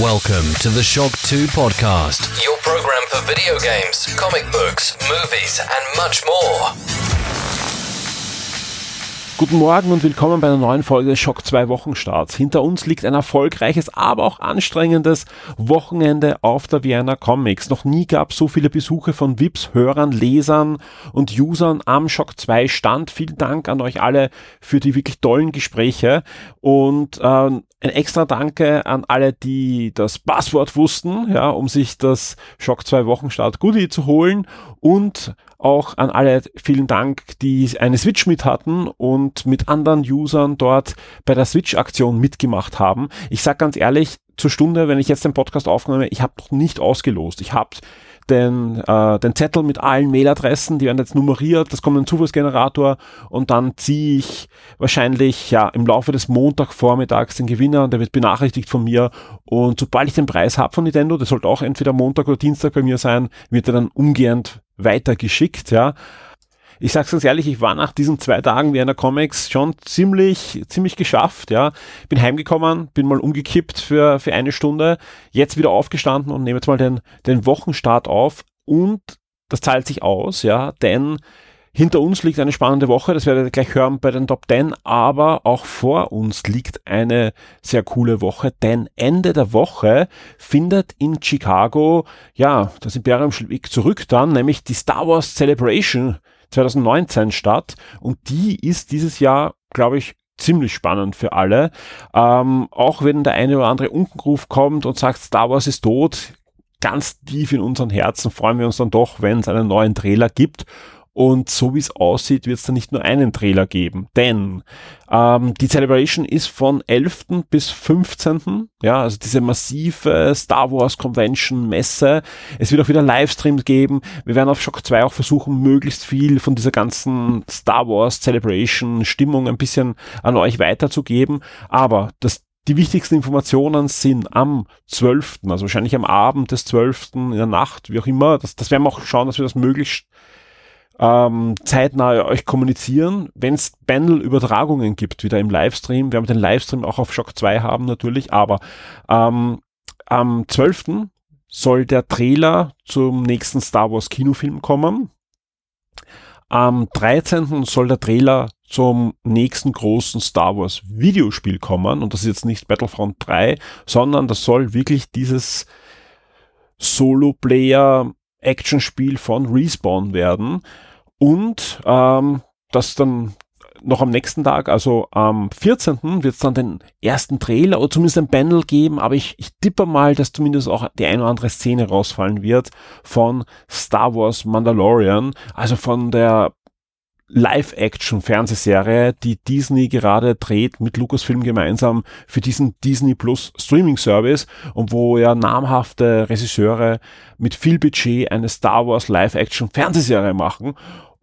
Welcome to the Shock 2 podcast, your program for video games, comic books, movies, and much more. Guten Morgen und willkommen bei einer neuen Folge Schock 2 Wochenstarts. Hinter uns liegt ein erfolgreiches, aber auch anstrengendes Wochenende auf der Vienna Comics. Noch nie gab es so viele Besuche von VIPs, Hörern, Lesern und Usern am Schock 2 Stand. Vielen Dank an euch alle für die wirklich tollen Gespräche und äh, ein extra Danke an alle, die das Passwort wussten, ja, um sich das Schock 2 Wochenstart Goodie zu holen und auch an alle vielen Dank, die eine Switch mit hatten und mit anderen Usern dort bei der Switch-Aktion mitgemacht haben. Ich sag ganz ehrlich, zur Stunde, wenn ich jetzt den Podcast aufnehme, ich habe noch nicht ausgelost. Ich habe den, äh, den Zettel mit allen Mailadressen, die werden jetzt nummeriert, das kommt ein Zufallsgenerator und dann ziehe ich wahrscheinlich ja im Laufe des Montagvormittags den Gewinner und der wird benachrichtigt von mir und sobald ich den Preis habe von Nintendo, das sollte auch entweder Montag oder Dienstag bei mir sein, wird er dann umgehend weitergeschickt, ja. Ich sag's ganz ehrlich, ich war nach diesen zwei Tagen Vienna Comics schon ziemlich, ziemlich geschafft, ja. Bin heimgekommen, bin mal umgekippt für, für eine Stunde, jetzt wieder aufgestanden und nehme jetzt mal den, den Wochenstart auf und das zahlt sich aus, ja, denn hinter uns liegt eine spannende Woche, das werdet ihr gleich hören bei den Top 10, aber auch vor uns liegt eine sehr coole Woche, denn Ende der Woche findet in Chicago, ja, das Imperium schlägt zurück dann, nämlich die Star Wars Celebration 2019 statt und die ist dieses Jahr, glaube ich, ziemlich spannend für alle. Ähm, auch wenn der eine oder andere Unkenruf kommt und sagt, Star Wars ist tot, ganz tief in unseren Herzen freuen wir uns dann doch, wenn es einen neuen Trailer gibt. Und so wie es aussieht, wird es dann nicht nur einen Trailer geben. Denn ähm, die Celebration ist von 11. bis 15. Ja, also diese massive Star Wars Convention Messe. Es wird auch wieder Livestreams geben. Wir werden auf Shock 2 auch versuchen, möglichst viel von dieser ganzen Star Wars Celebration Stimmung ein bisschen an euch weiterzugeben. Aber das die wichtigsten Informationen sind am 12., also wahrscheinlich am Abend des 12., in der Nacht, wie auch immer. Das, das werden wir auch schauen, dass wir das möglichst ähm, zeitnah euch kommunizieren, wenn es Bundle-Übertragungen gibt, wieder im Livestream. Wir haben den Livestream auch auf Shock 2 haben natürlich, aber ähm, am 12. soll der Trailer zum nächsten Star Wars Kinofilm kommen. Am 13. soll der Trailer zum nächsten großen Star Wars Videospiel kommen und das ist jetzt nicht Battlefront 3, sondern das soll wirklich dieses Solo-Player Actionspiel von Respawn werden und ähm, das dann noch am nächsten Tag, also am 14. wird es dann den ersten Trailer oder zumindest ein Panel geben, aber ich, ich tippe mal, dass zumindest auch die eine oder andere Szene rausfallen wird von Star Wars Mandalorian, also von der Live-Action-Fernsehserie, die Disney gerade dreht mit Lucasfilm gemeinsam für diesen Disney Plus Streaming-Service und wo ja namhafte Regisseure mit viel Budget eine Star Wars Live-Action-Fernsehserie machen.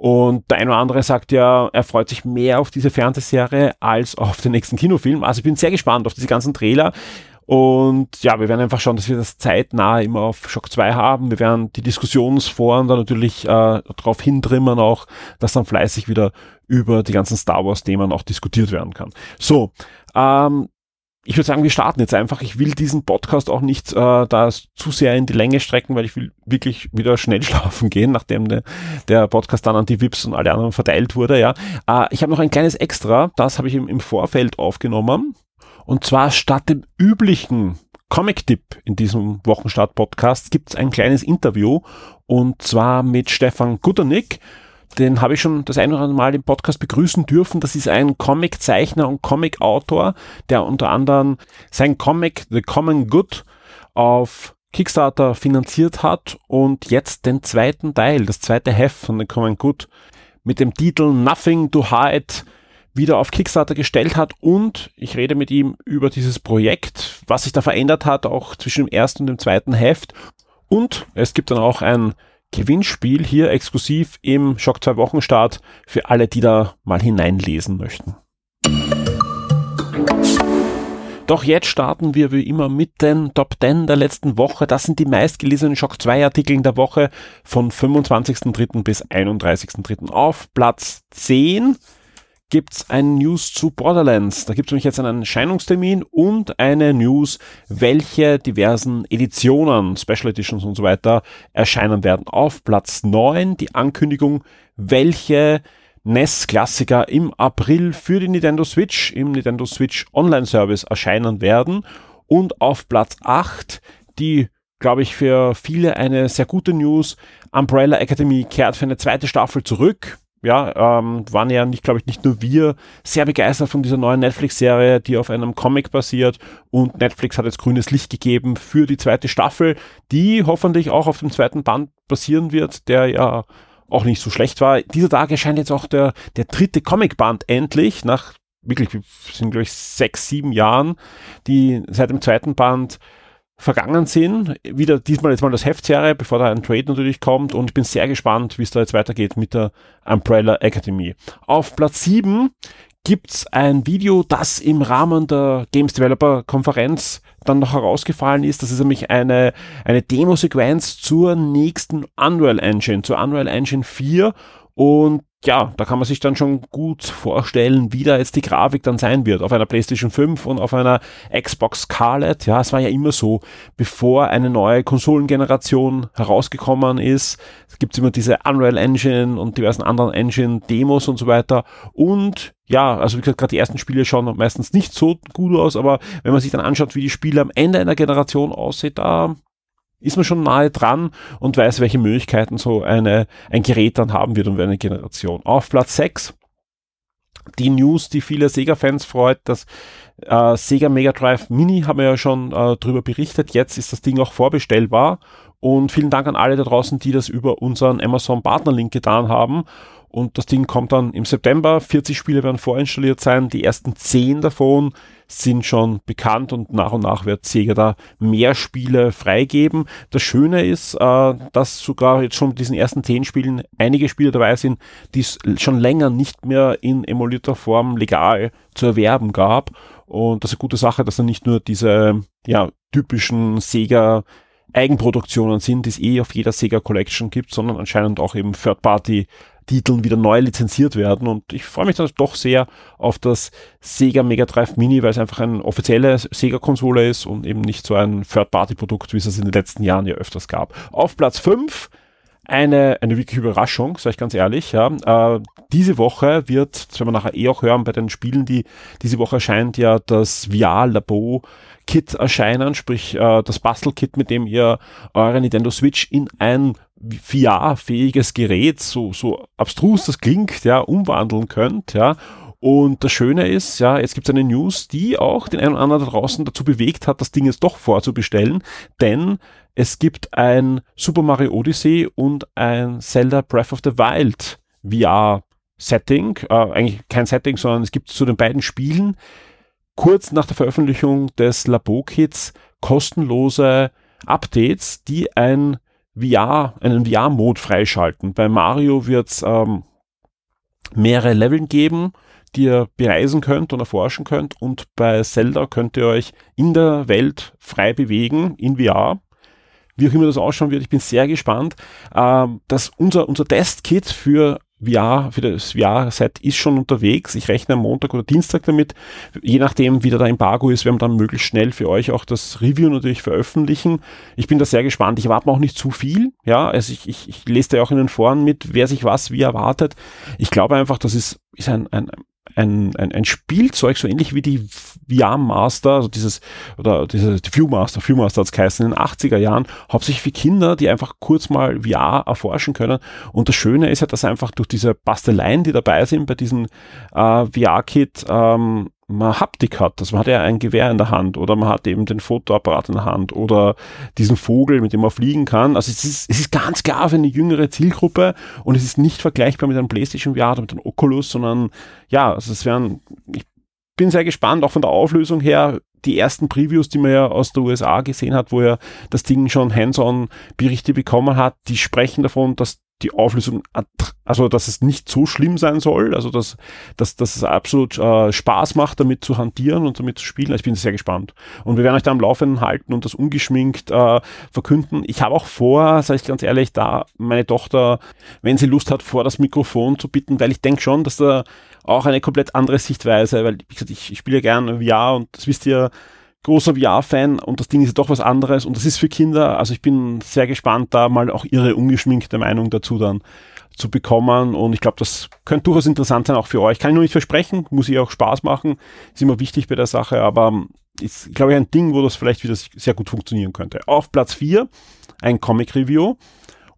Und der eine oder andere sagt ja, er freut sich mehr auf diese Fernsehserie als auf den nächsten Kinofilm. Also ich bin sehr gespannt auf diese ganzen Trailer. Und ja, wir werden einfach schauen, dass wir das zeitnah immer auf Shock 2 haben. Wir werden die Diskussionsforen da natürlich äh, darauf hindrimmern auch, dass dann fleißig wieder über die ganzen Star Wars-Themen auch diskutiert werden kann. So, ähm, ich würde sagen, wir starten jetzt einfach. Ich will diesen Podcast auch nicht äh, da zu sehr in die Länge strecken, weil ich will wirklich wieder schnell schlafen gehen, nachdem de, der Podcast dann an die Vips und alle anderen verteilt wurde. Ja, äh, ich habe noch ein kleines Extra, das habe ich im, im Vorfeld aufgenommen. Und zwar statt dem üblichen Comic-Tipp in diesem Wochenstart-Podcast gibt es ein kleines Interview und zwar mit Stefan Guternick. Den habe ich schon das ein oder andere Mal im Podcast begrüßen dürfen. Das ist ein Comic-Zeichner und Comic-Autor, der unter anderem sein Comic The Common Good auf Kickstarter finanziert hat und jetzt den zweiten Teil, das zweite Heft von The Common Good mit dem Titel Nothing to Hide wieder auf Kickstarter gestellt hat und ich rede mit ihm über dieses Projekt, was sich da verändert hat, auch zwischen dem ersten und dem zweiten Heft. Und es gibt dann auch ein Gewinnspiel hier exklusiv im Schock 2 Wochenstart für alle, die da mal hineinlesen möchten. Doch jetzt starten wir wie immer mit den Top 10 der letzten Woche. Das sind die meistgelesenen Shock 2 Artikel in der Woche von 25.3. bis 31.3. Auf Platz 10 gibt's ein News zu Borderlands. Da gibt's nämlich jetzt einen Erscheinungstermin und eine News, welche diversen Editionen, Special Editions und so weiter erscheinen werden. Auf Platz 9 die Ankündigung, welche NES-Klassiker im April für die Nintendo Switch im Nintendo Switch Online Service erscheinen werden. Und auf Platz 8 die, glaube ich, für viele eine sehr gute News. Umbrella Academy kehrt für eine zweite Staffel zurück. Ja, ähm, waren ja nicht, glaube ich, nicht nur wir sehr begeistert von dieser neuen Netflix-Serie, die auf einem Comic basiert. Und Netflix hat jetzt grünes Licht gegeben für die zweite Staffel, die hoffentlich auch auf dem zweiten Band basieren wird, der ja auch nicht so schlecht war. Dieser Tag erscheint jetzt auch der, der dritte Comicband endlich, nach wirklich, sind glaube ich sechs, sieben Jahren, die seit dem zweiten Band vergangen sind. Wieder diesmal jetzt mal das Heftserie, bevor da ein Trade natürlich kommt und ich bin sehr gespannt, wie es da jetzt weitergeht mit der Umbrella Academy. Auf Platz sieben gibt's ein Video, das im Rahmen der Games Developer Konferenz dann noch herausgefallen ist. Das ist nämlich eine, eine Demo-Sequenz zur nächsten Unreal Engine, zur Unreal Engine 4 und ja, da kann man sich dann schon gut vorstellen, wie da jetzt die Grafik dann sein wird auf einer PlayStation 5 und auf einer Xbox Scarlett. Ja, es war ja immer so, bevor eine neue Konsolengeneration herausgekommen ist, gibt es immer diese Unreal Engine und diversen anderen Engine-Demos und so weiter. Und ja, also wie gesagt, gerade die ersten Spiele schauen meistens nicht so gut aus, aber wenn man sich dann anschaut, wie die Spiele am Ende einer Generation aussieht, da ist man schon nahe dran und weiß, welche Möglichkeiten so eine, ein Gerät dann haben wird und eine Generation. Auf Platz 6 die News, die viele Sega-Fans freut, das äh, Sega Mega Drive Mini haben wir ja schon äh, drüber berichtet. Jetzt ist das Ding auch vorbestellbar und vielen Dank an alle da draußen, die das über unseren Amazon Partner-Link getan haben. Und das Ding kommt dann im September. 40 Spiele werden vorinstalliert sein. Die ersten 10 davon sind schon bekannt und nach und nach wird Sega da mehr Spiele freigeben. Das Schöne ist, äh, dass sogar jetzt schon mit diesen ersten 10 Spielen einige Spiele dabei sind, die es schon länger nicht mehr in emulierter Form legal zu erwerben gab. Und das ist eine gute Sache, dass dann nicht nur diese ja, typischen Sega Eigenproduktionen sind, die es eh auf jeder Sega Collection gibt, sondern anscheinend auch eben Third-Party Titeln wieder neu lizenziert werden. Und ich freue mich dann doch sehr auf das Sega Mega Drive Mini, weil es einfach eine offizielle Sega-Konsole ist und eben nicht so ein Third-Party-Produkt, wie es in den letzten Jahren ja öfters gab. Auf Platz 5 eine, eine wirklich Überraschung, sage ich ganz ehrlich. Ja. Äh, diese Woche wird, das werden wir nachher eh auch hören bei den Spielen, die diese Woche erscheint ja das VR-Labo Kit erscheinen, sprich äh, das Bastelkit, mit dem ihr eure Nintendo Switch in ein VR-fähiges Gerät, so, so abstrus das klingt, ja, umwandeln könnt, ja. Und das Schöne ist, ja, jetzt gibt es eine News, die auch den einen oder anderen da draußen dazu bewegt hat, das Ding jetzt doch vorzubestellen, denn es gibt ein Super Mario Odyssey und ein Zelda Breath of the Wild VR Setting, äh, eigentlich kein Setting, sondern es gibt zu den beiden Spielen kurz nach der Veröffentlichung des Labo-Kits kostenlose Updates, die ein VR, einen VR-Mode freischalten. Bei Mario wird es ähm, mehrere Leveln geben, die ihr bereisen könnt und erforschen könnt. Und bei Zelda könnt ihr euch in der Welt frei bewegen, in VR. Wie auch immer das ausschauen wird, ich bin sehr gespannt. Ähm, dass unser, unser Testkit für VR, für das VR-Set ist schon unterwegs. Ich rechne am Montag oder Dienstag damit. Je nachdem, wie da der Embargo ist, werden wir dann möglichst schnell für euch auch das Review natürlich veröffentlichen. Ich bin da sehr gespannt. Ich erwarte auch nicht zu viel. Ja, also ich, ich, ich lese da auch in den Foren mit, wer sich was wie erwartet. Ich glaube einfach, das ist, ist ein, ein, ein, ein, ein Spielzeug, so ähnlich wie die VR Master, also dieses, oder diese die Viewmaster, Viewmaster hat es geheißen, in den 80er Jahren, hauptsächlich für Kinder, die einfach kurz mal VR erforschen können. Und das Schöne ist ja, dass einfach durch diese Basteleien, die dabei sind bei diesem äh, VR-Kit, ähm, man Haptik hat. Also man hat ja ein Gewehr in der Hand oder man hat eben den Fotoapparat in der Hand oder diesen Vogel, mit dem man fliegen kann. Also es ist, es ist ganz klar für eine jüngere Zielgruppe und es ist nicht vergleichbar mit einem PlayStation VR oder mit einem Oculus, sondern ja, also es wären, ich bin sehr gespannt, auch von der Auflösung her, die ersten Previews, die man ja aus der USA gesehen hat, wo ja das Ding schon hands-on Berichte bekommen hat, die sprechen davon, dass die Auflösung, also dass es nicht so schlimm sein soll, also dass, dass, dass es absolut äh, Spaß macht, damit zu hantieren und damit zu spielen. Ich bin sehr gespannt. Und wir werden euch da am Laufenden halten und das ungeschminkt äh, verkünden. Ich habe auch vor, sage ich ganz ehrlich, da meine Tochter, wenn sie Lust hat, vor das Mikrofon zu bitten, weil ich denke schon, dass da auch eine komplett andere Sichtweise, weil, wie gesagt, ich, ich spiele gerne VR und das wisst ihr, großer VR-Fan und das Ding ist doch was anderes und das ist für Kinder, also ich bin sehr gespannt, da mal auch ihre ungeschminkte Meinung dazu dann zu bekommen und ich glaube, das könnte durchaus interessant sein auch für euch. Kann ich nur nicht versprechen, muss ich auch Spaß machen, ist immer wichtig bei der Sache, aber ist, glaube ich, ein Ding, wo das vielleicht wieder sehr gut funktionieren könnte. Auf Platz 4 ein Comic-Review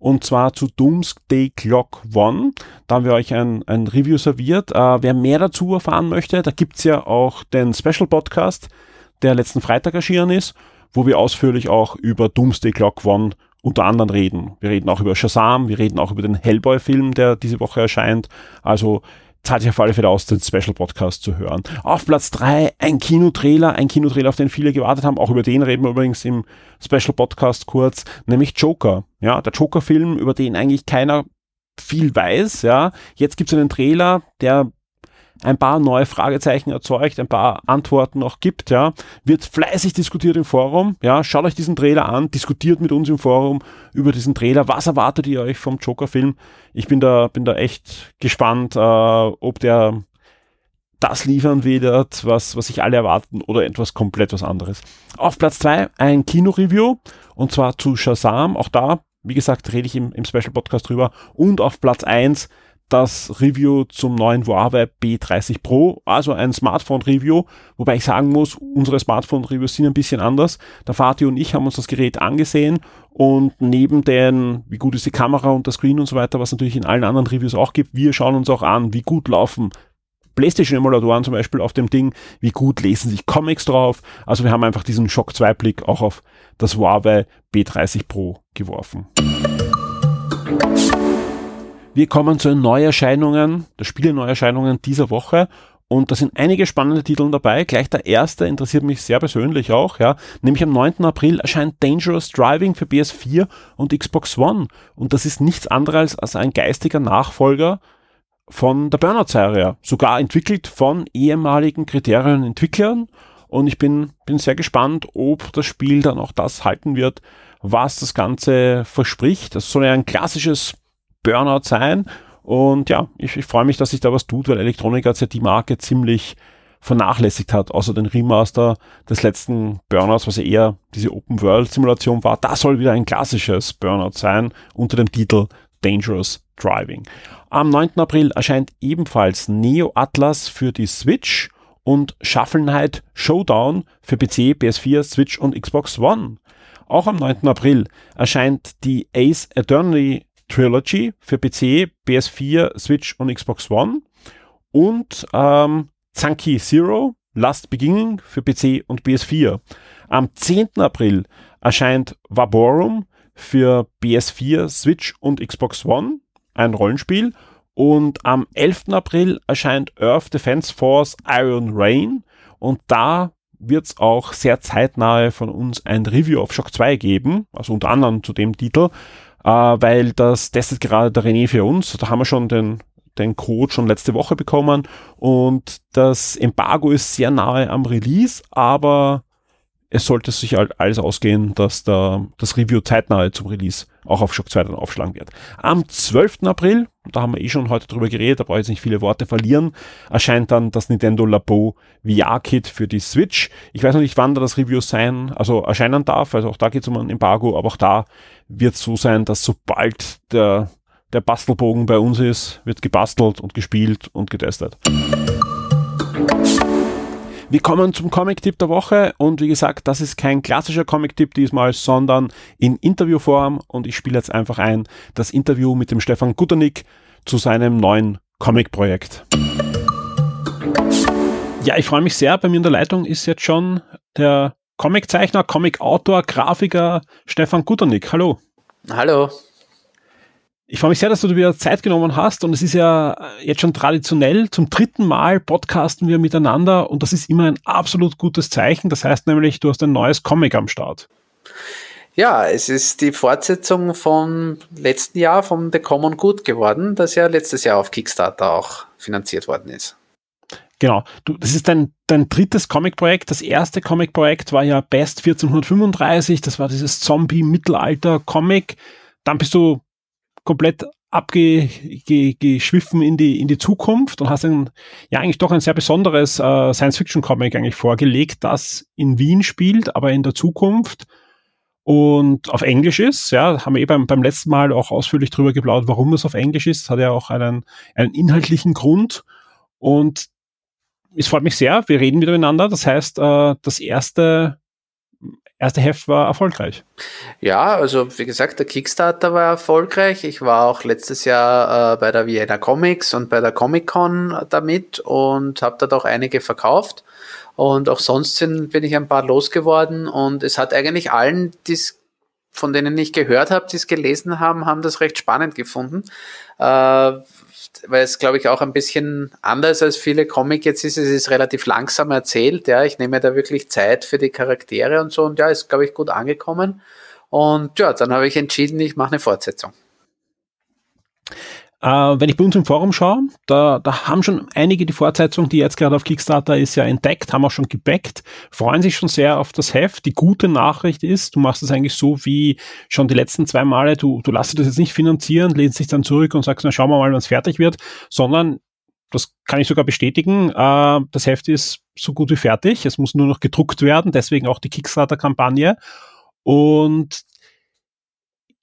und zwar zu Doomsday Clock One. Da haben wir euch ein, ein Review serviert. Äh, wer mehr dazu erfahren möchte, da gibt's ja auch den Special Podcast, der letzten Freitag erschienen ist, wo wir ausführlich auch über Doomsday Clock One unter anderem reden. Wir reden auch über Shazam, wir reden auch über den Hellboy-Film, der diese Woche erscheint. Also zahlt sich auf alle Fälle aus, den Special Podcast zu hören. Auf Platz drei ein Kinotrailer, ein Kinotrailer, auf den viele gewartet haben. Auch über den reden wir übrigens im Special Podcast kurz, nämlich Joker. Ja, der Joker-Film, über den eigentlich keiner viel weiß. Ja, jetzt gibt's einen Trailer, der ein paar neue Fragezeichen erzeugt, ein paar Antworten noch gibt, ja, wird fleißig diskutiert im Forum, ja, schaut euch diesen Trailer an, diskutiert mit uns im Forum über diesen Trailer, was erwartet ihr euch vom Joker-Film? Ich bin da, bin da echt gespannt, äh, ob der das liefern wird, was, was sich alle erwarten oder etwas komplett was anderes. Auf Platz zwei ein Kino-Review und zwar zu Shazam, auch da, wie gesagt, rede ich im, im Special Podcast drüber und auf Platz eins das Review zum neuen Huawei B30 Pro, also ein Smartphone-Review, wobei ich sagen muss, unsere Smartphone-Reviews sind ein bisschen anders. Der Fatih und ich haben uns das Gerät angesehen und neben den, wie gut ist die Kamera und der Screen und so weiter, was natürlich in allen anderen Reviews auch gibt, wir schauen uns auch an, wie gut laufen PlayStation-Emulatoren zum Beispiel auf dem Ding, wie gut lesen sich Comics drauf. Also wir haben einfach diesen Shock 2 Blick auch auf das Huawei B30 Pro geworfen. Wir kommen zu den Neuerscheinungen, der Spiele-Neuerscheinungen dieser Woche. Und da sind einige spannende Titel dabei. Gleich der erste interessiert mich sehr persönlich auch, ja. Nämlich am 9. April erscheint Dangerous Driving für PS4 und Xbox One. Und das ist nichts anderes als ein geistiger Nachfolger von der Burnout-Serie. Sogar entwickelt von ehemaligen Kriterien-Entwicklern. Und ich bin, bin sehr gespannt, ob das Spiel dann auch das halten wird, was das Ganze verspricht. Das soll ja ein klassisches Burnout sein. Und ja, ich, ich freue mich, dass sich da was tut, weil Electronic Arts ja die Marke ziemlich vernachlässigt hat, außer den Remaster des letzten Burnouts, was ja eher diese Open-World-Simulation war. Da soll wieder ein klassisches Burnout sein unter dem Titel Dangerous Driving. Am 9. April erscheint ebenfalls Neo Atlas für die Switch und Knight Showdown für PC, PS4, Switch und Xbox One. Auch am 9. April erscheint die Ace Attorney Trilogy für PC, PS4, Switch und Xbox One und ähm, Zanki Zero Last Beginning für PC und PS4. Am 10. April erscheint Vaborum für PS4, Switch und Xbox One, ein Rollenspiel. Und am 11. April erscheint Earth Defense Force Iron Rain. Und da wird es auch sehr zeitnahe von uns ein Review auf Shock 2 geben, also unter anderem zu dem Titel äh, weil das testet gerade der René für uns. Da haben wir schon den, den Code schon letzte Woche bekommen und das Embargo ist sehr nahe am Release, aber es sollte sich halt alles ausgehen, dass da das Review zeitnahe zum Release auch auf Shock 2 dann aufschlagen wird. Am 12. April, da haben wir eh schon heute drüber geredet, da brauche ich jetzt nicht viele Worte verlieren, erscheint dann das Nintendo Labo VR-Kit für die Switch. Ich weiß noch nicht, wann da das Review sein, also erscheinen darf, also auch da geht es um ein Embargo, aber auch da wird es so sein, dass sobald der, der Bastelbogen bei uns ist, wird gebastelt und gespielt und getestet. Wir kommen zum Comic-Tipp der Woche und wie gesagt, das ist kein klassischer Comic-Tipp diesmal, sondern in Interviewform und ich spiele jetzt einfach ein das Interview mit dem Stefan Guternick zu seinem neuen Comic-Projekt. Ja, ich freue mich sehr. Bei mir in der Leitung ist jetzt schon der Comiczeichner, Comic-Autor, Grafiker Stefan Guternick. Hallo. Hallo. Ich freue mich sehr, dass du dir wieder Zeit genommen hast und es ist ja jetzt schon traditionell. Zum dritten Mal podcasten wir miteinander und das ist immer ein absolut gutes Zeichen. Das heißt nämlich, du hast ein neues Comic am Start. Ja, es ist die Fortsetzung vom letzten Jahr vom The Common Good geworden, das ja letztes Jahr auf Kickstarter auch finanziert worden ist. Genau. Du, das ist dein, dein drittes Comic-Projekt. Das erste Comic-Projekt war ja Best 1435. Das war dieses Zombie-Mittelalter-Comic. Dann bist du komplett abgeschwiffen in die, in die Zukunft und hast ein, ja eigentlich doch ein sehr besonderes äh, Science-Fiction-Comic eigentlich vorgelegt, das in Wien spielt, aber in der Zukunft und auf Englisch ist. Ja, haben wir eh beim, beim letzten Mal auch ausführlich drüber geplaudert, warum es auf Englisch ist. Hat ja auch einen, einen inhaltlichen Grund. Und es freut mich sehr, wir reden miteinander. Das heißt, äh, das erste erste Heft war erfolgreich. Ja, also wie gesagt, der Kickstarter war erfolgreich. Ich war auch letztes Jahr äh, bei der Vienna Comics und bei der Comic Con damit und habe dort auch einige verkauft. Und auch sonst sind, bin ich ein paar losgeworden und es hat eigentlich allen, die's, von denen ich gehört habe, die es gelesen haben, haben das recht spannend gefunden. Äh, weil es, glaube ich, auch ein bisschen anders als viele Comic jetzt ist. Es ist relativ langsam erzählt. Ja, ich nehme da wirklich Zeit für die Charaktere und so. Und ja, ist, glaube ich, gut angekommen. Und ja, dann habe ich entschieden, ich mache eine Fortsetzung. Äh, wenn ich bei uns im Forum schaue, da, da haben schon einige die Fortsetzung, die jetzt gerade auf Kickstarter ist, ja entdeckt, haben auch schon gebackt, freuen sich schon sehr auf das Heft. Die gute Nachricht ist, du machst es eigentlich so wie schon die letzten zwei Male, du, du lässt das jetzt nicht finanzieren, lehnst dich dann zurück und sagst, na schauen wir mal, wann es fertig wird, sondern das kann ich sogar bestätigen. Äh, das Heft ist so gut wie fertig. Es muss nur noch gedruckt werden, deswegen auch die Kickstarter-Kampagne. Und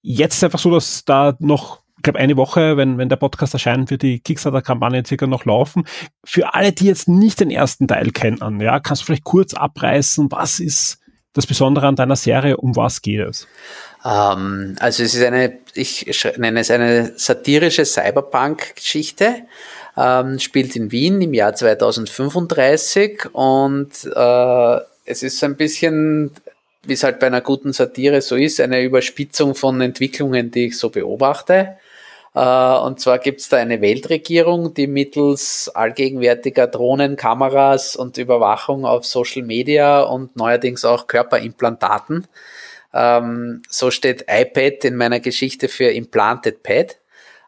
jetzt ist einfach so, dass da noch ich glaube, eine Woche, wenn, wenn der Podcast erscheint, wird die Kickstarter-Kampagne circa noch laufen. Für alle, die jetzt nicht den ersten Teil kennen, ja, kannst du vielleicht kurz abreißen, was ist das Besondere an deiner Serie, um was geht es? Ähm, also es ist eine, ich nenne es eine satirische Cyberpunk-Geschichte, ähm, spielt in Wien im Jahr 2035 und äh, es ist ein bisschen wie es halt bei einer guten Satire so ist, eine Überspitzung von Entwicklungen, die ich so beobachte. Äh, und zwar gibt es da eine Weltregierung, die mittels allgegenwärtiger Drohnen, Kameras und Überwachung auf Social Media und neuerdings auch Körperimplantaten, ähm, so steht iPad in meiner Geschichte für Implanted Pad,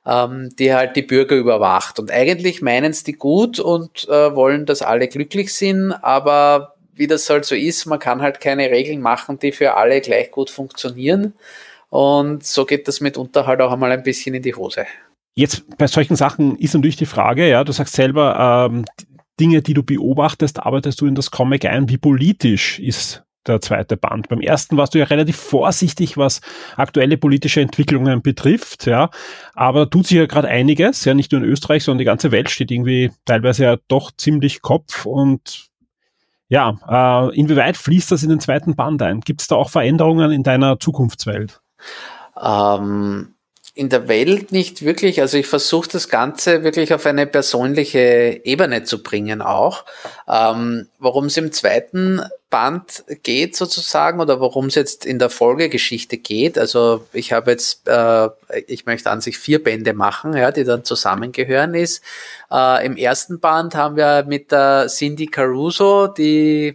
ähm, die halt die Bürger überwacht. Und eigentlich meinen es die gut und äh, wollen, dass alle glücklich sind, aber wie das halt so ist, man kann halt keine Regeln machen, die für alle gleich gut funktionieren. Und so geht das mitunter halt auch einmal ein bisschen in die Hose. Jetzt bei solchen Sachen ist natürlich die Frage, ja, du sagst selber, ähm, Dinge, die du beobachtest, arbeitest du in das Comic ein. Wie politisch ist der zweite Band? Beim ersten warst du ja relativ vorsichtig, was aktuelle politische Entwicklungen betrifft, ja. Aber tut sich ja gerade einiges, ja, nicht nur in Österreich, sondern die ganze Welt steht irgendwie teilweise ja doch ziemlich Kopf und ja, äh, inwieweit fließt das in den zweiten Band ein? Gibt es da auch Veränderungen in deiner Zukunftswelt? Ähm, in der Welt nicht wirklich. Also ich versuche das Ganze wirklich auf eine persönliche Ebene zu bringen auch. Ähm, worum es im zweiten Band geht sozusagen oder worum es jetzt in der Folgegeschichte geht. Also ich habe jetzt, äh, ich möchte an sich vier Bände machen, ja, die dann zusammengehören ist. Äh, Im ersten Band haben wir mit der Cindy Caruso, die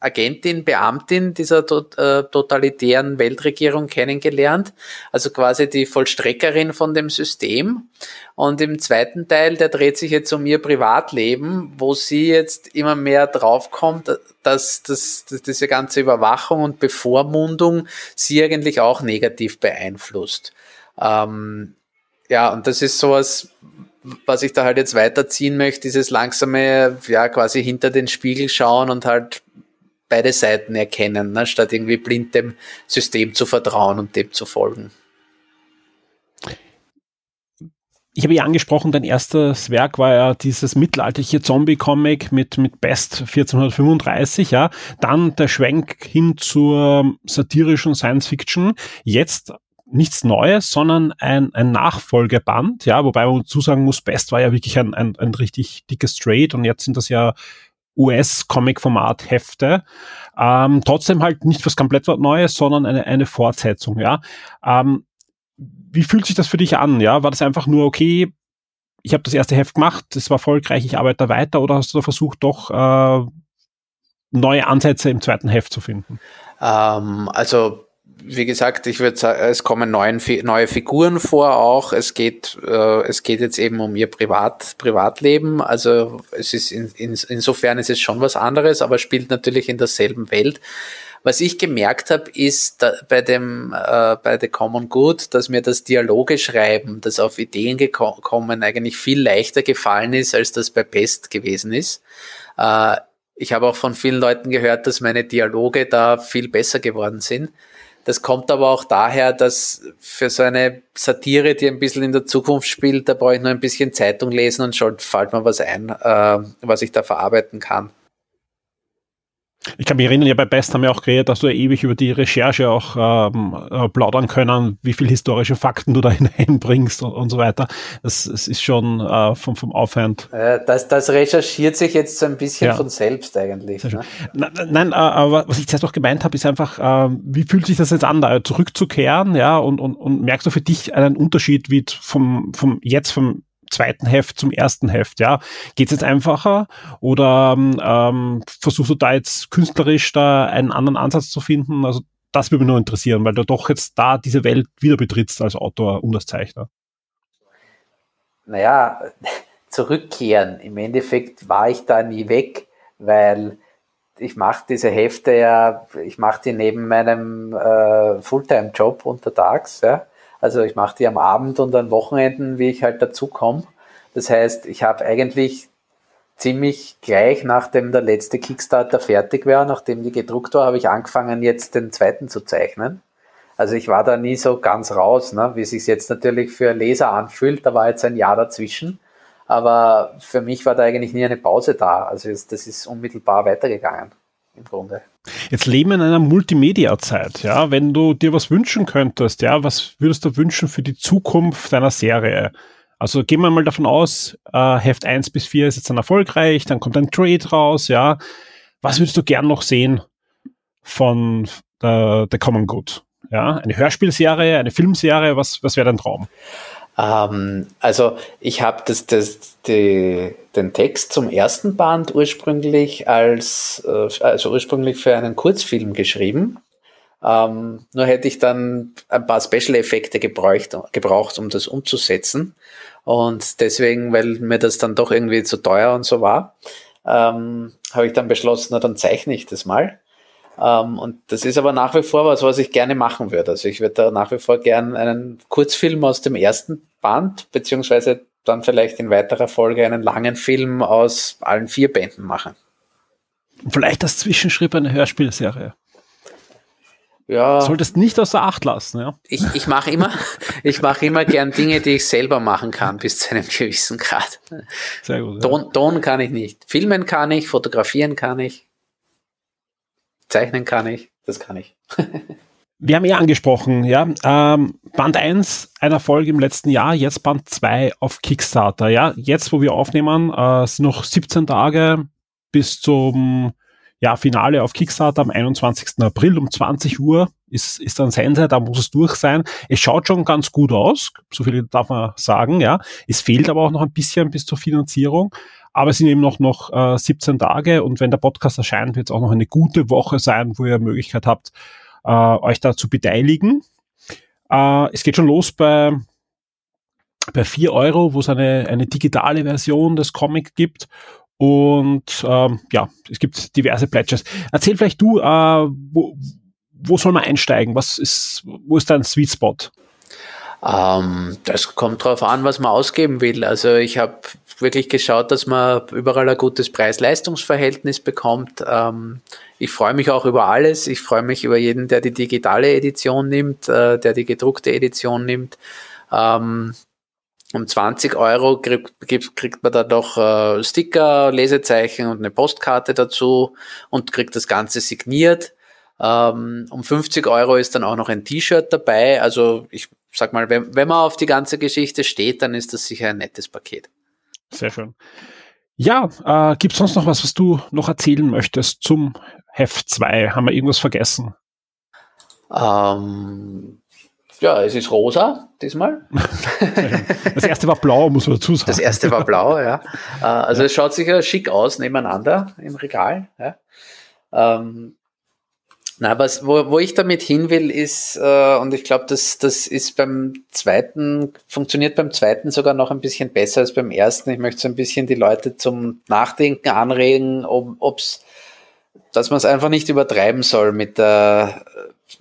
Agentin, Beamtin dieser äh, totalitären Weltregierung kennengelernt, also quasi die Vollstreckerin von dem System. Und im zweiten Teil, der dreht sich jetzt um ihr Privatleben, wo sie jetzt immer mehr draufkommt, dass, dass, dass diese ganze Überwachung und Bevormundung sie eigentlich auch negativ beeinflusst. Ähm, ja, und das ist sowas, was ich da halt jetzt weiterziehen möchte, dieses langsame, ja, quasi hinter den Spiegel schauen und halt beide Seiten erkennen, ne, statt irgendwie blind dem System zu vertrauen und dem zu folgen. Ich habe ja angesprochen, dein erstes Werk war ja dieses mittelalterliche Zombie-Comic mit, mit Best 1435, ja. Dann der Schwenk hin zur satirischen Science-Fiction. Jetzt nichts Neues, sondern ein, ein Nachfolgeband, ja, wobei man dazu sagen muss, Best war ja wirklich ein, ein, ein richtig dickes Straight und jetzt sind das ja US-Comic-Format-Hefte. Ähm, trotzdem halt nicht was komplett Neues, sondern eine, eine Fortsetzung, ja. Ähm, wie fühlt sich das für dich an? Ja, war das einfach nur okay? Ich habe das erste Heft gemacht, es war erfolgreich, ich arbeite da weiter, oder hast du da versucht, doch äh, neue Ansätze im zweiten Heft zu finden? Ähm, also wie gesagt, ich würde sagen, es kommen neuen, neue Figuren vor auch. Es geht, äh, es geht jetzt eben um ihr Privat, Privatleben. Also es ist in, in, insofern ist es schon was anderes, aber spielt natürlich in derselben Welt. Was ich gemerkt habe, ist bei dem äh, bei The Common Good, dass mir das Dialoge schreiben, das auf Ideen gekommen, eigentlich viel leichter gefallen ist, als das bei Pest gewesen ist. Äh, ich habe auch von vielen Leuten gehört, dass meine Dialoge da viel besser geworden sind. Das kommt aber auch daher, dass für so eine Satire, die ein bisschen in der Zukunft spielt, da brauche ich nur ein bisschen Zeitung lesen und schon fällt mir was ein, äh, was ich da verarbeiten kann. Ich kann mich erinnern, ja bei Best haben wir auch geredet, dass du ja ewig über die Recherche auch ähm, äh, plaudern können, wie viel historische Fakten du da hineinbringst und, und so weiter. Das, das ist schon äh, vom, vom Aufwand. Äh, das, das recherchiert sich jetzt so ein bisschen ja. von selbst eigentlich. Ne? Nein, nein äh, aber was ich zuerst auch gemeint habe, ist einfach, äh, wie fühlt sich das jetzt an, da zurückzukehren, ja, und, und, und merkst du für dich einen Unterschied wie vom, vom jetzt vom zweiten Heft zum ersten Heft, ja. Geht es jetzt einfacher oder ähm, versuchst du da jetzt künstlerisch da einen anderen Ansatz zu finden? Also das würde mich nur interessieren, weil du doch jetzt da diese Welt wieder betrittst als Autor und als Zeichner. Naja, zurückkehren. Im Endeffekt war ich da nie weg, weil ich mache diese Hefte ja, ich mache die neben meinem äh, Fulltime-Job untertags, ja. Also ich mache die am Abend und an Wochenenden, wie ich halt dazu komme. Das heißt, ich habe eigentlich ziemlich gleich nachdem der letzte Kickstarter fertig war, nachdem die gedruckt war, habe ich angefangen, jetzt den zweiten zu zeichnen. Also ich war da nie so ganz raus, ne? wie es sich jetzt natürlich für Leser anfühlt. Da war jetzt ein Jahr dazwischen. Aber für mich war da eigentlich nie eine Pause da. Also das ist unmittelbar weitergegangen im Grunde. Jetzt leben wir in einer Multimedia-Zeit, ja. Wenn du dir was wünschen könntest, ja, was würdest du wünschen für die Zukunft deiner Serie? Also gehen wir mal davon aus, äh, Heft 1 bis 4 ist jetzt dann erfolgreich, dann kommt ein Trade raus, ja. Was würdest du gern noch sehen von äh, The Common Good? Ja, eine Hörspielserie, eine Filmserie, was, was wäre dein Traum? Ähm, also ich habe das, das, die, den Text zum ersten Band ursprünglich als äh, also ursprünglich für einen Kurzfilm geschrieben. Ähm, nur hätte ich dann ein paar Special-Effekte gebraucht, gebraucht, um das umzusetzen. Und deswegen, weil mir das dann doch irgendwie zu teuer und so war, ähm, habe ich dann beschlossen, na, dann zeichne ich das mal. Ähm, und das ist aber nach wie vor was, was ich gerne machen würde. Also ich würde da nach wie vor gerne einen Kurzfilm aus dem ersten Band, beziehungsweise dann vielleicht in weiterer Folge einen langen Film aus allen vier Bänden machen. Vielleicht das Zwischenschritt einer Hörspielserie. Ja. Solltest nicht außer Acht lassen, ja. Ich, ich mache immer, ich mache immer gern Dinge, die ich selber machen kann, bis zu einem gewissen Grad. Sehr gut. Ja. Ton, Ton kann ich nicht. Filmen kann ich, fotografieren kann ich. Zeichnen kann ich, das kann ich. Wir haben ja angesprochen, ja, ähm, Band 1 einer Folge im letzten Jahr, jetzt Band 2 auf Kickstarter, ja. Jetzt, wo wir aufnehmen, äh, sind noch 17 Tage bis zum ja, Finale auf Kickstarter am 21. April um 20 Uhr ist, ist dann Sensei, da muss es durch sein. Es schaut schon ganz gut aus, so viel darf man sagen, ja. Es fehlt aber auch noch ein bisschen bis zur Finanzierung. Aber es sind eben noch, noch äh, 17 Tage und wenn der Podcast erscheint, wird es auch noch eine gute Woche sein, wo ihr Möglichkeit habt, äh, euch da zu beteiligen. Äh, es geht schon los bei, bei 4 Euro, wo es eine, eine digitale Version des Comic gibt. Und ähm, ja, es gibt diverse Pledges. Erzähl vielleicht du, äh, wo, wo soll man einsteigen? Was ist, wo ist dein Sweet Spot? Ähm, das kommt drauf an, was man ausgeben will. Also ich habe wirklich geschaut, dass man überall ein gutes Preis-Leistungs-Verhältnis bekommt. Ähm, ich freue mich auch über alles. Ich freue mich über jeden, der die digitale Edition nimmt, äh, der die gedruckte Edition nimmt. Ähm, um 20 Euro kriegt, kriegt man da noch äh, Sticker, Lesezeichen und eine Postkarte dazu und kriegt das Ganze signiert. Ähm, um 50 Euro ist dann auch noch ein T-Shirt dabei. Also ich sag mal, wenn, wenn man auf die ganze Geschichte steht, dann ist das sicher ein nettes Paket. Sehr schön. Ja, äh, gibt es sonst noch was, was du noch erzählen möchtest zum Heft 2? Haben wir irgendwas vergessen? Ähm, ja, es ist rosa diesmal. Das erste war blau, muss man dazu sagen. Das erste war blau, ja. Äh, also ja. es schaut sicher schick aus nebeneinander im Regal. Ja. Ähm, na, was, wo, wo ich damit hin will, ist, äh, und ich glaube, das, das ist beim zweiten, funktioniert beim zweiten sogar noch ein bisschen besser als beim ersten. Ich möchte so ein bisschen die Leute zum Nachdenken anregen, ob es dass man es einfach nicht übertreiben soll mit der,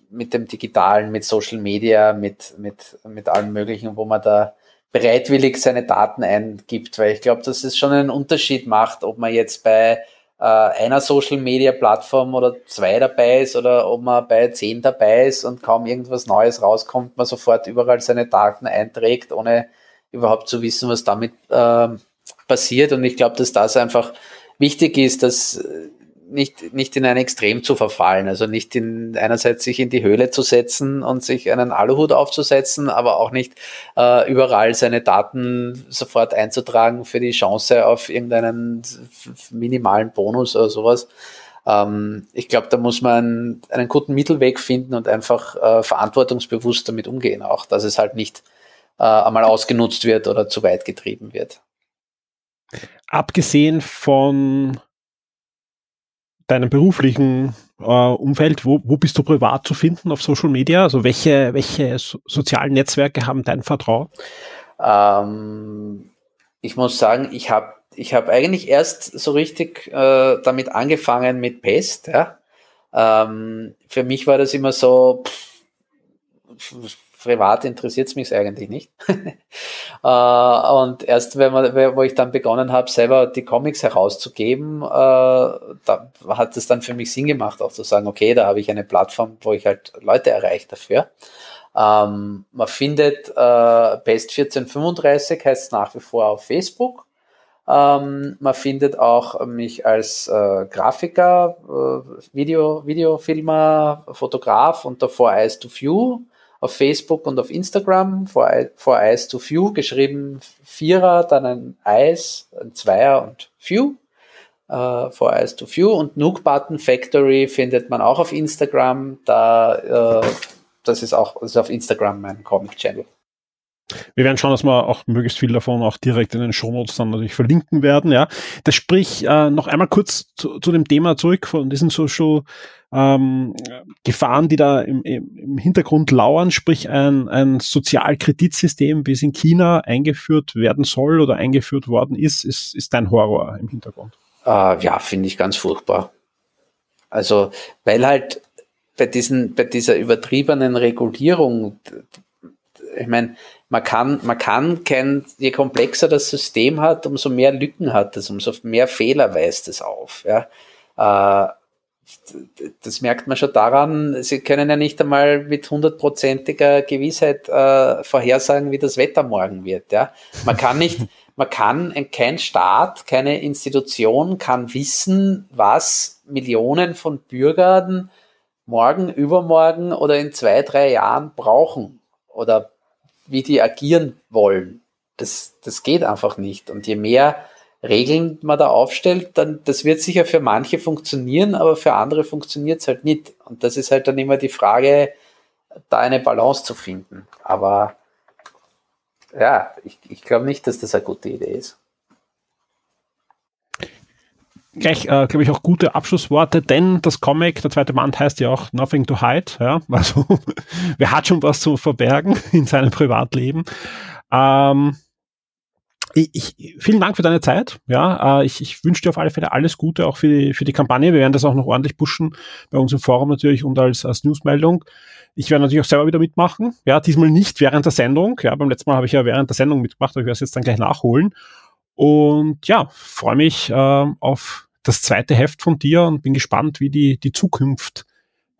mit dem Digitalen, mit Social Media, mit, mit, mit allem Möglichen, wo man da bereitwillig seine Daten eingibt, weil ich glaube, dass es schon einen Unterschied macht, ob man jetzt bei einer Social Media Plattform oder zwei dabei ist oder ob man bei zehn dabei ist und kaum irgendwas Neues rauskommt, man sofort überall seine Daten einträgt, ohne überhaupt zu wissen, was damit äh, passiert. Und ich glaube, dass das einfach wichtig ist, dass nicht, nicht in ein Extrem zu verfallen. Also nicht in einerseits sich in die Höhle zu setzen und sich einen Aluhut aufzusetzen, aber auch nicht äh, überall seine Daten sofort einzutragen für die Chance auf irgendeinen minimalen Bonus oder sowas. Ähm, ich glaube, da muss man einen guten Mittelweg finden und einfach äh, verantwortungsbewusst damit umgehen, auch dass es halt nicht äh, einmal ausgenutzt wird oder zu weit getrieben wird. Abgesehen von deinem beruflichen äh, Umfeld, wo, wo bist du privat zu finden auf Social Media? Also welche, welche so sozialen Netzwerke haben dein Vertrauen? Ähm, ich muss sagen, ich habe ich hab eigentlich erst so richtig äh, damit angefangen mit Pest. Ja? Ähm, für mich war das immer so, pff, privat interessiert es mich eigentlich nicht. äh, und erst, wenn man, wo ich dann begonnen habe, selber die Comics herauszugeben, äh, da hat es dann für mich Sinn gemacht, auch zu sagen, okay, da habe ich eine Plattform, wo ich halt Leute erreiche dafür. Ähm, man findet äh, Best 1435 heißt nach wie vor auf Facebook. Ähm, man findet auch mich als äh, Grafiker, äh, Video, Videofilmer, Fotograf unter For Eyes to View auf Facebook und auf Instagram, for, for Eyes to Few, geschrieben Vierer, dann ein Eis, ein Zweier und Few, äh, for Eyes to Few und Nook Button Factory findet man auch auf Instagram, da, äh, das ist auch, das ist auf Instagram mein Comic-Channel. Wir werden schauen, dass wir auch möglichst viel davon auch direkt in den Shownotes dann natürlich verlinken werden, ja. Das sprich, äh, noch einmal kurz zu, zu dem Thema zurück von diesen Social ähm, Gefahren, die da im, im Hintergrund lauern, sprich ein, ein Sozialkreditsystem, wie es in China eingeführt werden soll oder eingeführt worden ist, ist, ist dein Horror im Hintergrund. Äh, ja, finde ich ganz furchtbar. Also, weil halt bei diesen, bei dieser übertriebenen Regulierung, ich meine, man kann, man kann kein, je komplexer das System hat, umso mehr Lücken hat es, umso mehr Fehler weist es auf. Ja. Äh, das merkt man schon daran, sie können ja nicht einmal mit hundertprozentiger Gewissheit äh, vorhersagen, wie das Wetter morgen wird. Ja. Man kann nicht, man kann, kein Staat, keine Institution kann wissen, was Millionen von Bürgern morgen, übermorgen oder in zwei, drei Jahren brauchen oder wie die agieren wollen. Das, das geht einfach nicht. Und je mehr Regeln man da aufstellt, dann das wird sicher für manche funktionieren, aber für andere funktioniert es halt nicht. Und das ist halt dann immer die Frage, da eine Balance zu finden. Aber ja, ich, ich glaube nicht, dass das eine gute Idee ist gleich, äh, glaube ich, auch gute Abschlussworte, denn das Comic, der zweite Band heißt ja auch Nothing to Hide, ja, also wer hat schon was zu verbergen in seinem Privatleben. Ähm, ich, ich, vielen Dank für deine Zeit. Ja, äh, ich, ich wünsche dir auf alle Fälle alles Gute auch für die, für die Kampagne. Wir werden das auch noch ordentlich pushen bei uns im Forum natürlich und als, als Newsmeldung. Ich werde natürlich auch selber wieder mitmachen. Ja, diesmal nicht während der Sendung. Ja, beim letzten Mal habe ich ja während der Sendung mitgemacht, aber ich werde es jetzt dann gleich nachholen. Und ja, freue mich äh, auf das zweite Heft von dir und bin gespannt, wie die, die Zukunft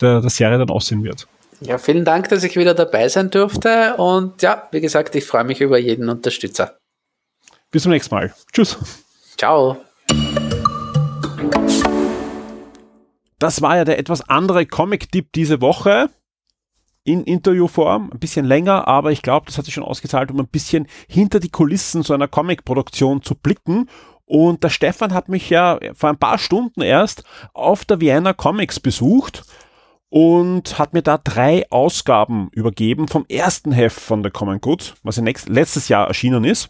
der, der Serie dann aussehen wird. Ja, vielen Dank, dass ich wieder dabei sein durfte. Und ja, wie gesagt, ich freue mich über jeden Unterstützer. Bis zum nächsten Mal. Tschüss. Ciao. Das war ja der etwas andere Comic-Tipp diese Woche in Interviewform, ein bisschen länger, aber ich glaube, das hat sich schon ausgezahlt, um ein bisschen hinter die Kulissen so einer Comic-Produktion zu blicken und der Stefan hat mich ja vor ein paar Stunden erst auf der Vienna Comics besucht und hat mir da drei Ausgaben übergeben vom ersten Heft von The Common Good, was ja nächst, letztes Jahr erschienen ist.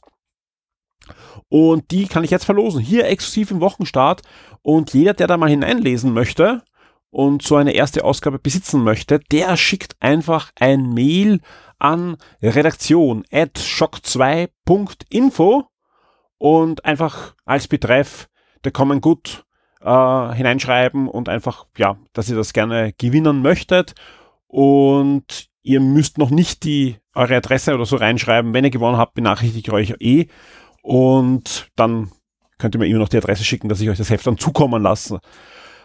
Und die kann ich jetzt verlosen. Hier exklusiv im Wochenstart. Und jeder, der da mal hineinlesen möchte und so eine erste Ausgabe besitzen möchte, der schickt einfach ein Mail an redaktion at shock2.info und einfach als Betreff der Common Good äh, hineinschreiben und einfach, ja, dass ihr das gerne gewinnen möchtet. Und ihr müsst noch nicht die eure Adresse oder so reinschreiben. Wenn ihr gewonnen habt, benachrichtige ich euch eh. Und dann könnt ihr mir immer noch die Adresse schicken, dass ich euch das Heft dann zukommen lasse.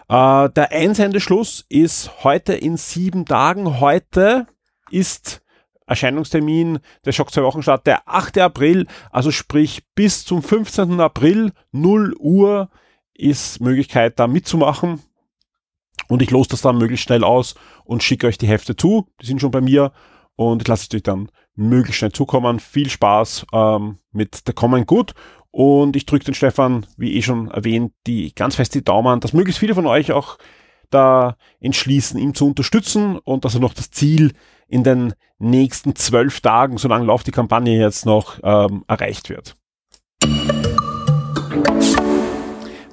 Äh, der Einsendeschluss ist heute in sieben Tagen. Heute ist Erscheinungstermin der Schock 2 Wochen statt der 8. April, also sprich bis zum 15. April 0 Uhr ist Möglichkeit da mitzumachen. Und ich los das dann möglichst schnell aus und schicke euch die Hefte zu. Die sind schon bei mir und ich lasse es euch dann möglichst schnell zukommen. Viel Spaß ähm, mit der Common Good und ich drücke den Stefan, wie eh schon erwähnt, die ganz fest die Daumen, dass möglichst viele von euch auch da entschließen, ihm zu unterstützen und dass er noch das Ziel in den nächsten zwölf Tagen, solange läuft die Kampagne jetzt noch, ähm, erreicht wird.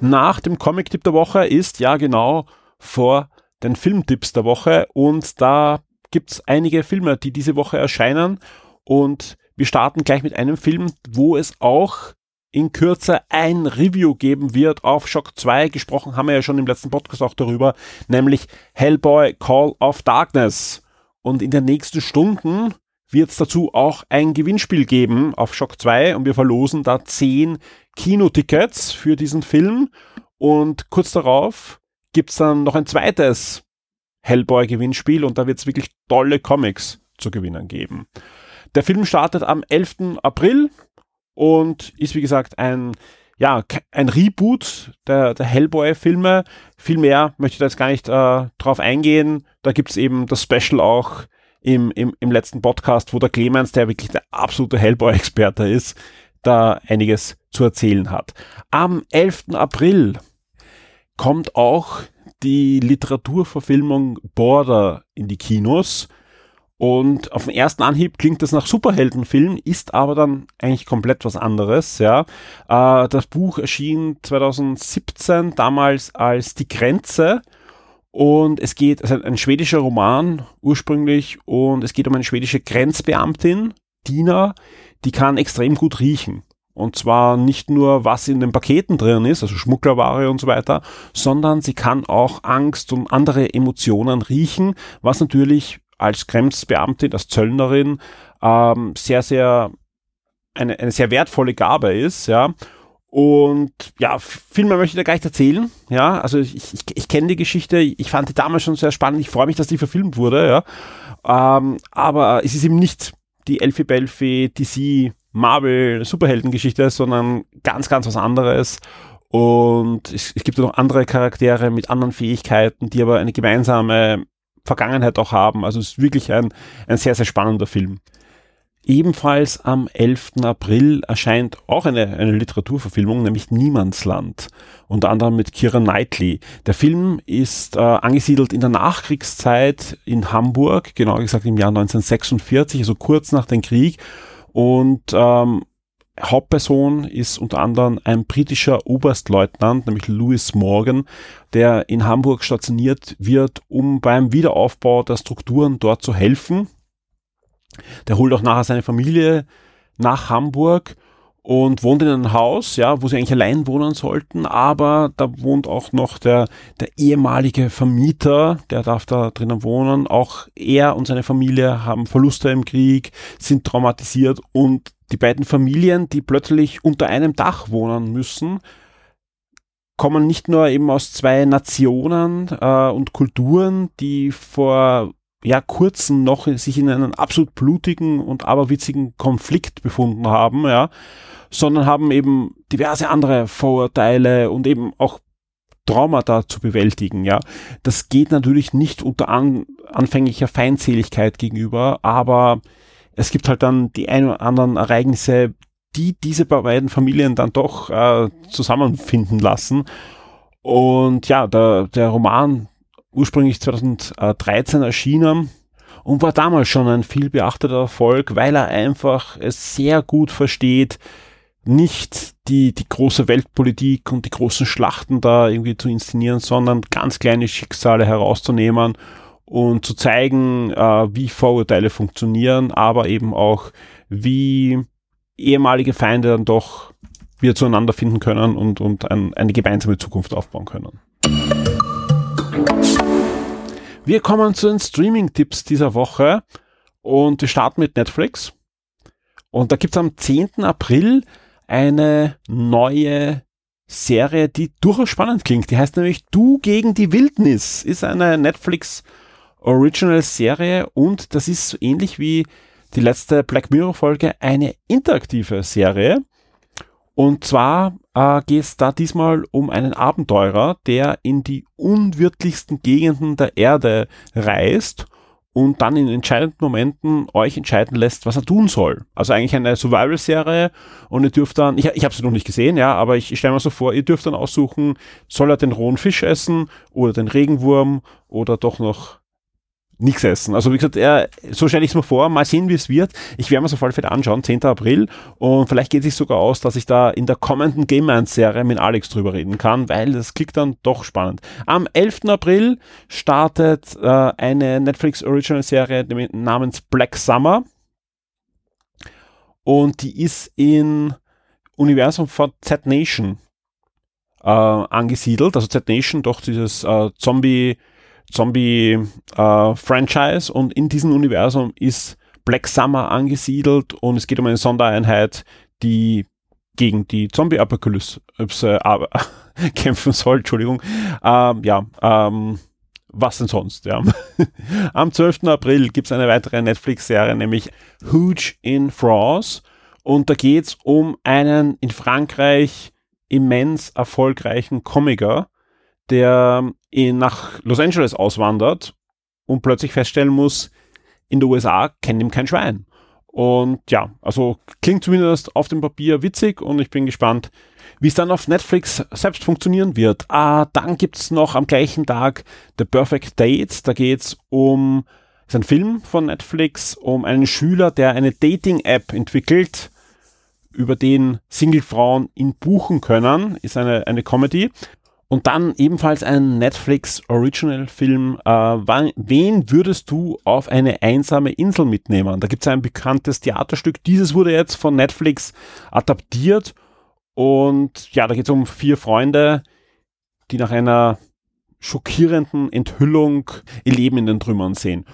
Nach dem Comic-Tipp der Woche ist ja genau vor den Filmtipps der Woche und da gibt's einige Filme, die diese Woche erscheinen und wir starten gleich mit einem Film, wo es auch in Kürze ein Review geben wird auf Shock 2. Gesprochen haben wir ja schon im letzten Podcast auch darüber, nämlich Hellboy Call of Darkness. Und in den nächsten Stunden wird es dazu auch ein Gewinnspiel geben auf Shock 2 und wir verlosen da 10 Kinotickets für diesen Film. Und kurz darauf gibt's dann noch ein zweites Hellboy-Gewinnspiel und da wird's wirklich tolle Comics zu gewinnen geben. Der Film startet am 11. April und ist wie gesagt ein ja, ein Reboot der, der Hellboy-Filme. Viel mehr möchte ich da jetzt gar nicht äh, drauf eingehen. Da gibt's eben das Special auch im, im, im letzten Podcast, wo der Clemens, der wirklich der absolute Hellboy-Experte ist, da einiges zu erzählen hat. Am 11. April kommt auch die Literaturverfilmung Border in die Kinos. Und auf den ersten Anhieb klingt das nach Superheldenfilm, ist aber dann eigentlich komplett was anderes. Ja, äh, das Buch erschien 2017 damals als Die Grenze und es geht, es ist ein schwedischer Roman ursprünglich und es geht um eine schwedische Grenzbeamtin, Dina, die kann extrem gut riechen. Und zwar nicht nur, was in den Paketen drin ist, also Schmugglerware und so weiter, sondern sie kann auch Angst und andere Emotionen riechen, was natürlich als Grenzbeamtin, als Zöllnerin ähm, sehr, sehr eine, eine sehr wertvolle Gabe ist, ja. Und ja, viel mehr möchte ich da gar nicht erzählen. Ja, also ich, ich, ich kenne die Geschichte, ich fand die damals schon sehr spannend, ich freue mich, dass die verfilmt wurde, ja. Ähm, aber es ist eben nicht die Elfie Belfi, DC, Marvel, Superheldengeschichte, sondern ganz, ganz was anderes. Und es, es gibt noch andere Charaktere mit anderen Fähigkeiten, die aber eine gemeinsame Vergangenheit auch haben. Also es ist wirklich ein, ein sehr, sehr spannender Film. Ebenfalls am 11. April erscheint auch eine, eine Literaturverfilmung, nämlich Niemandsland, unter anderem mit Kira Knightley. Der Film ist äh, angesiedelt in der Nachkriegszeit in Hamburg, genauer gesagt im Jahr 1946, also kurz nach dem Krieg. Und ähm, Hauptperson ist unter anderem ein britischer Oberstleutnant, nämlich Louis Morgan, der in Hamburg stationiert wird, um beim Wiederaufbau der Strukturen dort zu helfen. Der holt auch nachher seine Familie nach Hamburg und wohnt in einem Haus, ja, wo sie eigentlich allein wohnen sollten, aber da wohnt auch noch der, der ehemalige Vermieter, der darf da drinnen wohnen. Auch er und seine Familie haben Verluste im Krieg, sind traumatisiert und die beiden Familien, die plötzlich unter einem Dach wohnen müssen, kommen nicht nur eben aus zwei Nationen äh, und Kulturen, die vor ja, kurzen noch sich in einem absolut blutigen und aberwitzigen Konflikt befunden haben, ja, sondern haben eben diverse andere Vorurteile und eben auch Traumata zu bewältigen, ja. Das geht natürlich nicht unter an, anfänglicher Feindseligkeit gegenüber, aber es gibt halt dann die ein oder anderen Ereignisse, die diese beiden Familien dann doch äh, zusammenfinden lassen. Und ja, der, der Roman ursprünglich 2013 erschienen und war damals schon ein viel beachteter Erfolg, weil er einfach es sehr gut versteht, nicht die, die große Weltpolitik und die großen Schlachten da irgendwie zu inszenieren, sondern ganz kleine Schicksale herauszunehmen und zu zeigen, äh, wie Vorurteile funktionieren, aber eben auch, wie ehemalige Feinde dann doch wir zueinander finden können und, und ein, eine gemeinsame Zukunft aufbauen können. Wir kommen zu den Streaming-Tipps dieser Woche und wir starten mit Netflix. Und da gibt es am 10. April eine neue Serie, die durchaus spannend klingt. Die heißt nämlich Du gegen die Wildnis. Ist eine Netflix Original Serie und das ist so ähnlich wie die letzte Black Mirror Folge eine interaktive Serie. Und zwar äh, geht es da diesmal um einen Abenteurer, der in die unwirtlichsten Gegenden der Erde reist und dann in entscheidenden Momenten euch entscheiden lässt, was er tun soll. Also eigentlich eine Survival-Serie und ihr dürft dann, ich, ich habe sie noch nicht gesehen, ja, aber ich, ich stelle mir so vor, ihr dürft dann aussuchen, soll er den rohen Fisch essen oder den Regenwurm oder doch noch nichts essen. Also wie gesagt, er, so stelle ich es mir vor, mal sehen, wie es wird. Ich werde mir es auf alle Fälle anschauen, 10. April. Und vielleicht geht es sich sogar aus, dass ich da in der kommenden Game Man-Serie mit Alex drüber reden kann, weil das klingt dann doch spannend. Am 11. April startet äh, eine Netflix Original-Serie namens Black Summer. Und die ist in Universum von Z-Nation äh, angesiedelt. Also Z-Nation, doch dieses äh, Zombie- Zombie-Franchise äh, und in diesem Universum ist Black Summer angesiedelt und es geht um eine Sondereinheit, die gegen die Zombie-Apokalypse äh, kämpfen soll, Entschuldigung. Ähm, ja, ähm, was denn sonst, ja. Am 12. April gibt es eine weitere Netflix-Serie, nämlich Huge in France. Und da geht es um einen in Frankreich immens erfolgreichen Comiker, der in, nach Los Angeles auswandert und plötzlich feststellen muss, in den USA kennt ihm kein Schwein. Und ja, also klingt zumindest auf dem Papier witzig und ich bin gespannt, wie es dann auf Netflix selbst funktionieren wird. Ah, dann gibt's noch am gleichen Tag The Perfect Date. Da geht's um, ist ein Film von Netflix, um einen Schüler, der eine Dating-App entwickelt, über den Single-Frauen ihn buchen können. Ist eine, eine Comedy. Und dann ebenfalls ein Netflix Original Film. Äh, wann, wen würdest du auf eine einsame Insel mitnehmen? Da gibt es ein bekanntes Theaterstück. Dieses wurde jetzt von Netflix adaptiert. Und ja, da geht es um vier Freunde, die nach einer schockierenden Enthüllung ihr Leben in den Trümmern sehen.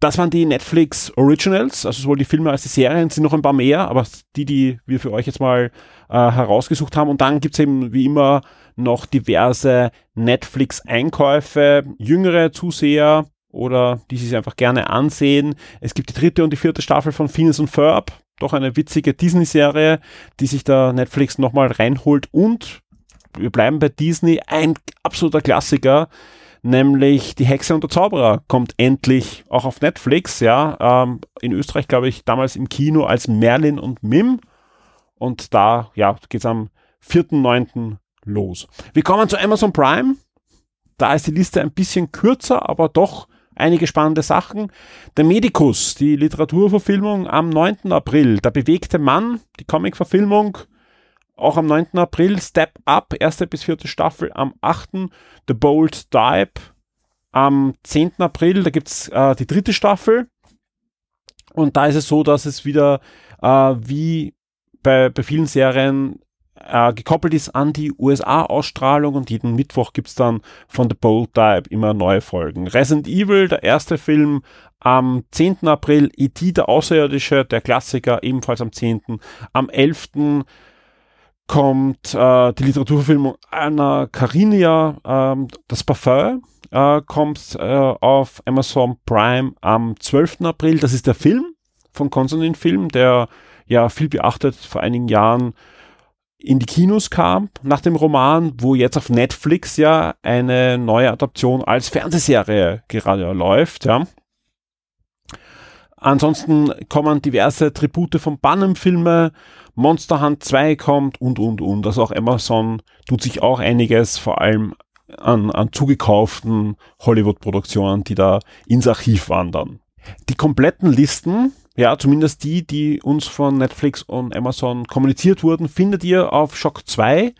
Das waren die Netflix Originals, also sowohl die Filme als die Serien, sind noch ein paar mehr, aber die, die wir für euch jetzt mal äh, herausgesucht haben. Und dann gibt es eben wie immer noch diverse Netflix-Einkäufe, jüngere Zuseher oder die sich einfach gerne ansehen. Es gibt die dritte und die vierte Staffel von Phineas und Ferb, doch eine witzige Disney-Serie, die sich da Netflix nochmal reinholt. Und wir bleiben bei Disney, ein absoluter Klassiker, nämlich Die Hexe und der Zauberer kommt endlich auch auf Netflix, ja, ähm, in Österreich glaube ich damals im Kino als Merlin und Mim und da, ja, geht's am 4.9 los. Wir kommen zu Amazon Prime. Da ist die Liste ein bisschen kürzer, aber doch einige spannende Sachen. Der Medikus, die Literaturverfilmung am 9. April. Der bewegte Mann, die Comicverfilmung, auch am 9. April. Step Up, erste bis vierte Staffel am 8. The Bold Dive am 10. April. Da gibt's äh, die dritte Staffel. Und da ist es so, dass es wieder äh, wie bei, bei vielen Serien äh, gekoppelt ist an die USA-Ausstrahlung und jeden Mittwoch gibt es dann von The Bold Type immer neue Folgen. Resident Evil, der erste Film am 10. April, E.T. der Außerirdische, der Klassiker, ebenfalls am 10. Am 11. kommt äh, die Literaturverfilmung Anna Karinia, äh, das Parfum, äh, kommt äh, auf Amazon Prime am 12. April. Das ist der Film von Konstantin Film, der ja viel beachtet vor einigen Jahren in die Kinos kam nach dem Roman, wo jetzt auf Netflix ja eine neue Adaption als Fernsehserie gerade läuft, ja. Ansonsten kommen diverse Tribute von Bannem-Filme, Monster Hunt 2 kommt und, und, und. Also auch Amazon tut sich auch einiges, vor allem an, an zugekauften Hollywood-Produktionen, die da ins Archiv wandern. Die kompletten Listen ja, zumindest die, die uns von Netflix und Amazon kommuniziert wurden, findet ihr auf Shock 2.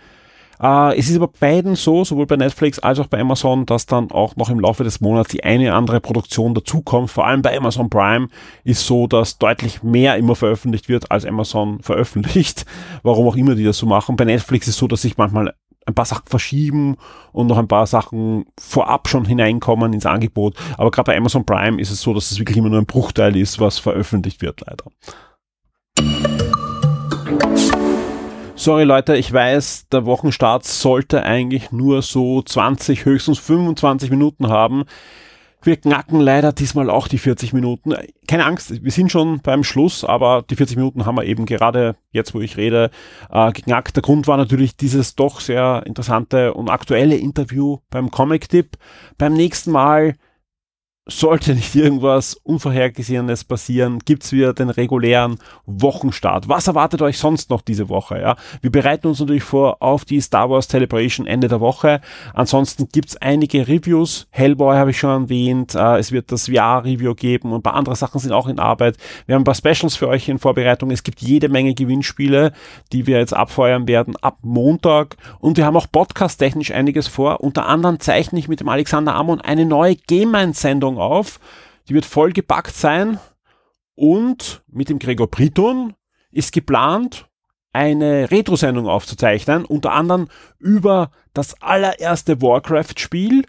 Äh, es ist aber beiden so, sowohl bei Netflix als auch bei Amazon, dass dann auch noch im Laufe des Monats die eine andere Produktion dazukommt. Vor allem bei Amazon Prime ist so, dass deutlich mehr immer veröffentlicht wird, als Amazon veröffentlicht. Warum auch immer die das so machen. Bei Netflix ist so, dass sich manchmal ein paar Sachen verschieben und noch ein paar Sachen vorab schon hineinkommen ins Angebot. Aber gerade bei Amazon Prime ist es so, dass es wirklich immer nur ein Bruchteil ist, was veröffentlicht wird, leider. Sorry Leute, ich weiß, der Wochenstart sollte eigentlich nur so 20, höchstens 25 Minuten haben. Wir knacken leider diesmal auch die 40 Minuten. Keine Angst, wir sind schon beim Schluss, aber die 40 Minuten haben wir eben gerade jetzt, wo ich rede, äh, geknackt. Der Grund war natürlich dieses doch sehr interessante und aktuelle Interview beim Comic Tip. Beim nächsten Mal sollte nicht irgendwas Unvorhergesehenes passieren, gibt's wieder den regulären Wochenstart. Was erwartet euch sonst noch diese Woche? Ja? Wir bereiten uns natürlich vor auf die Star Wars Celebration Ende der Woche. Ansonsten gibt's einige Reviews. Hellboy habe ich schon erwähnt. Äh, es wird das VR-Review geben und ein paar andere Sachen sind auch in Arbeit. Wir haben ein paar Specials für euch in Vorbereitung. Es gibt jede Menge Gewinnspiele, die wir jetzt abfeuern werden ab Montag. Und wir haben auch podcast-technisch einiges vor. Unter anderem zeichne ich mit dem Alexander Amon eine neue Game-Sendung Sendung auf. Die wird vollgepackt sein. Und mit dem Gregor Briton ist geplant, eine Retro-Sendung aufzuzeichnen, unter anderem über das allererste Warcraft-Spiel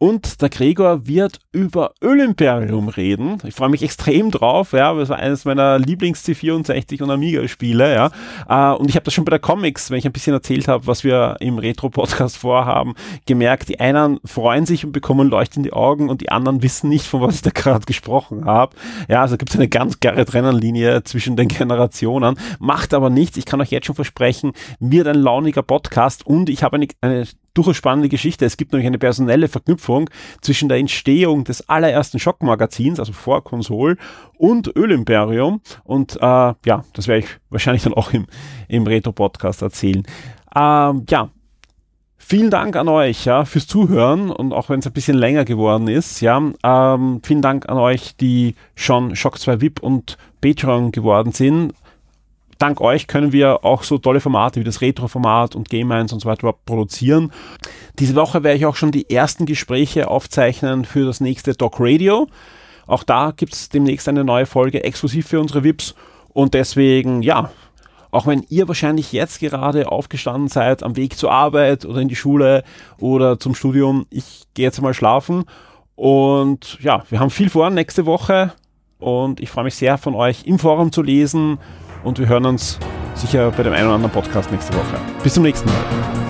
und der Gregor wird über Ölimperium reden. Ich freue mich extrem drauf. Ja, das war eines meiner Lieblings-C64 und Amiga-Spiele. Ja, äh, und ich habe das schon bei der Comics, wenn ich ein bisschen erzählt habe, was wir im Retro-Podcast vorhaben, gemerkt. Die einen freuen sich und bekommen Leucht in die Augen und die anderen wissen nicht, von was ich da gerade gesprochen habe. Ja, also gibt es eine ganz klare Trennenlinie zwischen den Generationen. Macht aber nichts. Ich kann euch jetzt schon versprechen, wird ein launiger Podcast und ich habe eine, eine durchaus spannende Geschichte. Es gibt nämlich eine personelle Verknüpfung zwischen der Entstehung des allerersten Schockmagazins, also vor Konsol, und Ölimperium. Und äh, ja, das werde ich wahrscheinlich dann auch im, im Retro-Podcast erzählen. Ähm, ja, Vielen Dank an euch ja, fürs Zuhören und auch wenn es ein bisschen länger geworden ist. Ja, ähm, vielen Dank an euch, die schon Shock 2 VIP und Patreon geworden sind dank euch können wir auch so tolle Formate wie das Retro-Format und Game 1 und so weiter produzieren. Diese Woche werde ich auch schon die ersten Gespräche aufzeichnen für das nächste Doc Radio. Auch da gibt es demnächst eine neue Folge exklusiv für unsere VIPs und deswegen, ja, auch wenn ihr wahrscheinlich jetzt gerade aufgestanden seid, am Weg zur Arbeit oder in die Schule oder zum Studium, ich gehe jetzt mal schlafen. Und ja, wir haben viel vor nächste Woche und ich freue mich sehr von euch im Forum zu lesen und wir hören uns sicher bei dem einen oder anderen Podcast nächste Woche. Bis zum nächsten Mal.